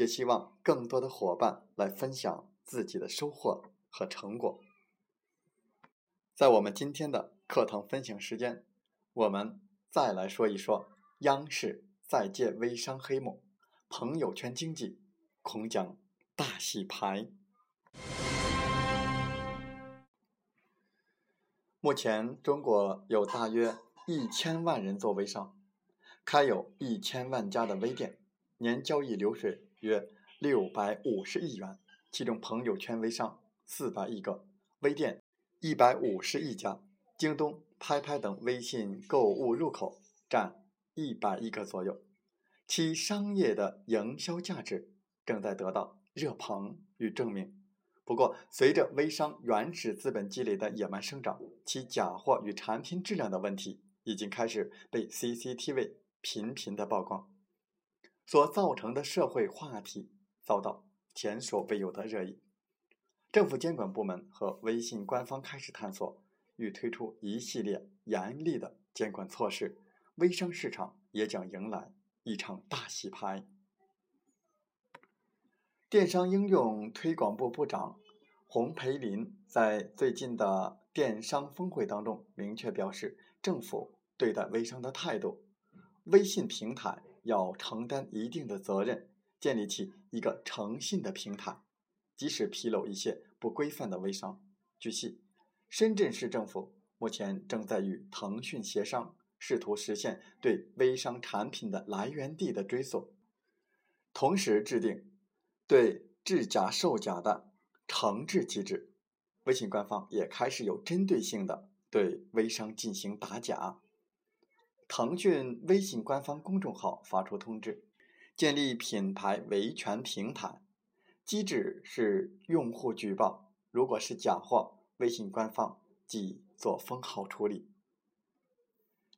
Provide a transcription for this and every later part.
也希望更多的伙伴来分享自己的收获和成果。在我们今天的课堂分享时间，我们再来说一说央视再借微商黑幕，朋友圈经济恐将大洗牌。目前，中国有大约一千万人做微商，开有一千万家的微店，年交易流水约六百五十亿元。其中，朋友圈微商四百亿个，微店一百五十亿家，京东、拍拍等微信购物入口占一百亿个左右，其商业的营销价值正在得到热捧与证明。不过，随着微商原始资本积累的野蛮生长，其假货与产品质量的问题已经开始被 CCTV 频频的曝光，所造成的社会话题遭到前所未有的热议。政府监管部门和微信官方开始探索，欲推出一系列严厉的监管措施，微商市场也将迎来一场大洗牌。电商应用推广部部长洪培林在最近的电商峰会当中明确表示，政府对待微商的态度，微信平台要承担一定的责任，建立起一个诚信的平台，即使披露一些不规范的微商。据悉，深圳市政府目前正在与腾讯协商，试图实现对微商产品的来源地的追溯，同时制定。对制假售假的惩治机制，微信官方也开始有针对性的对微商进行打假。腾讯微信官方公众号发出通知，建立品牌维权平台，机制是用户举报，如果是假货，微信官方即做封号处理。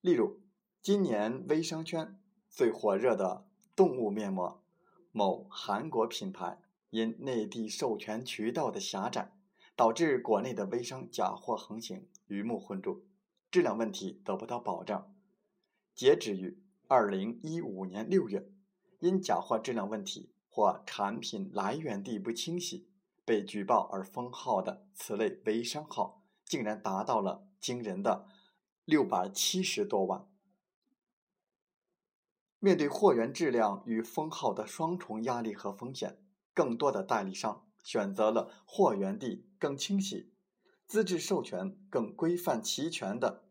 例如，今年微商圈最火热的动物面膜。某韩国品牌因内地授权渠道的狭窄，导致国内的微商假货横行，鱼目混珠，质量问题得不到保障。截止于二零一五年六月，因假货质量问题或产品来源地不清晰，被举报而封号的此类微商号，竟然达到了惊人的六百七十多万。面对货源质量与封号的双重压力和风险，更多的代理商选择了货源地更清晰、资质授权更规范齐全的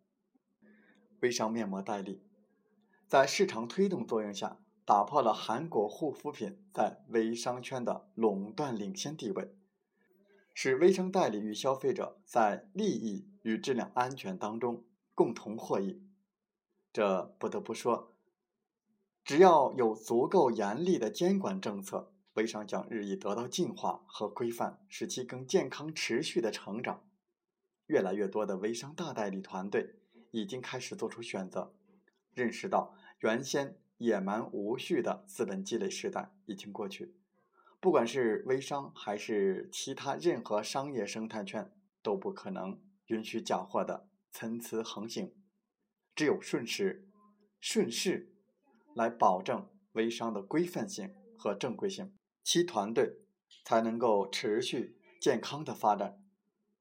微商面膜代理。在市场推动作用下，打破了韩国护肤品在微商圈的垄断领先地位，使微商代理与消费者在利益与质量安全当中共同获益。这不得不说。只要有足够严厉的监管政策，微商将日益得到净化和规范，使其更健康持续的成长。越来越多的微商大代理团队已经开始做出选择，认识到原先野蛮无序的资本积累时代已经过去。不管是微商还是其他任何商业生态圈，都不可能允许假货的参差横行。只有顺势，顺势。来保证微商的规范性和正规性，其团队才能够持续健康的发展。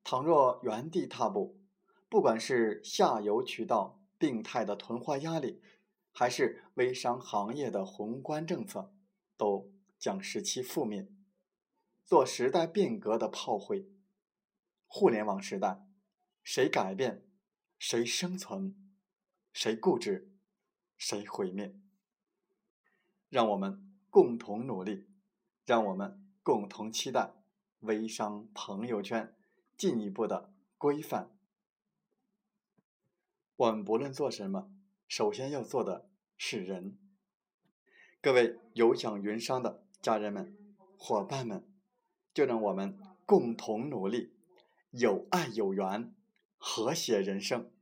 倘若原地踏步，不管是下游渠道病态的囤货压力，还是微商行业的宏观政策，都将使其覆灭。做时代变革的炮灰。互联网时代，谁改变，谁生存；谁固执，谁毁灭。让我们共同努力，让我们共同期待微商朋友圈进一步的规范。我们不论做什么，首先要做的是人。各位有享云商的家人们、伙伴们，就让我们共同努力，有爱有缘，和谐人生，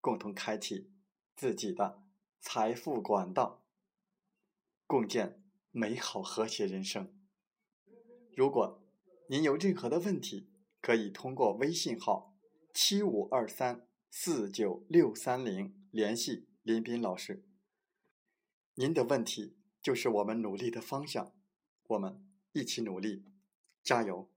共同开启自己的财富管道，共建美好和谐人生。如果您有任何的问题，可以通过微信号七五二三四九六三零联系林斌老师。您的问题。就是我们努力的方向，我们一起努力，加油！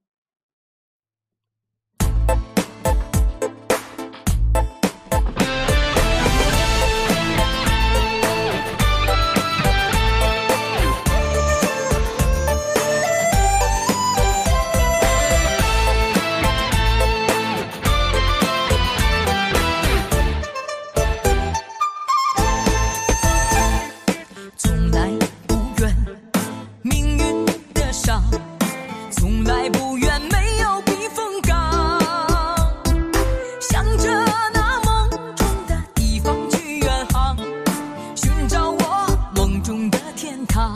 他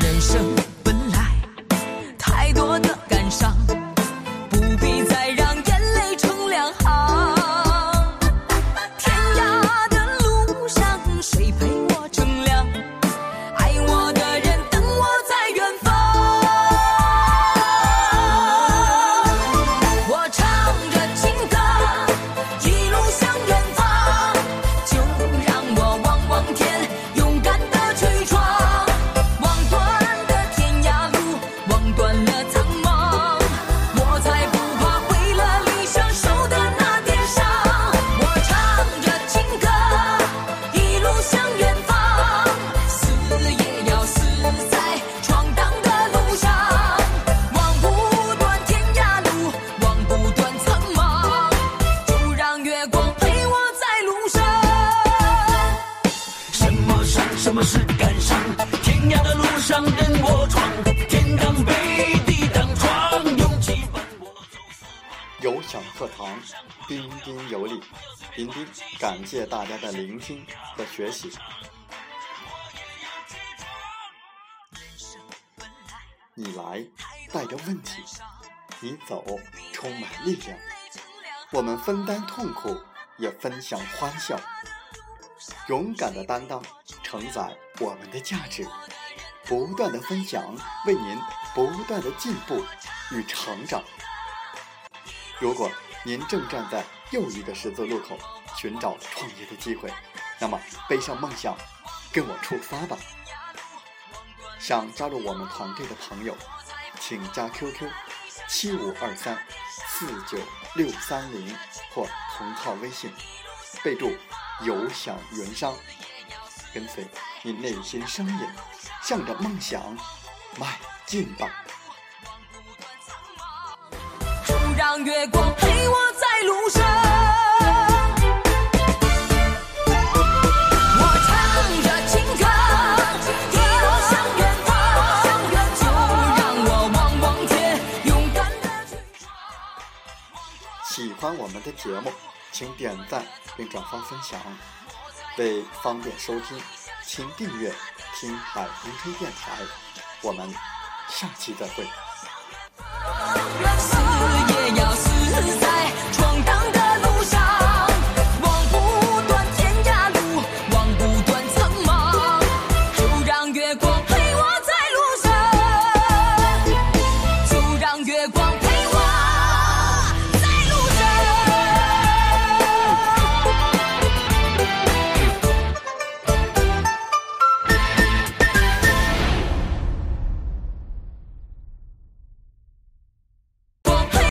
人生。课堂，彬彬有礼。彬彬感谢大家的聆听和学习。你来带着问题，你走充满力量。我们分担痛苦，也分享欢笑。勇敢的担当，承载我们的价值。不断的分享，为您不断的进步与成长。如果您正站在又一个十字路口，寻找创业的机会，那么背上梦想，跟我出发吧！想加入我们团队的朋友，请加 QQ 七五二三四九六三零或同号微信，备注“有享云商”，跟随你内心声音，向着梦想迈进吧！让月光陪我在路上。勇敢的去闯。喜欢我们的节目，请点赞并转发分享。为方便收听，请订阅听海风吹电台。我们下期再见。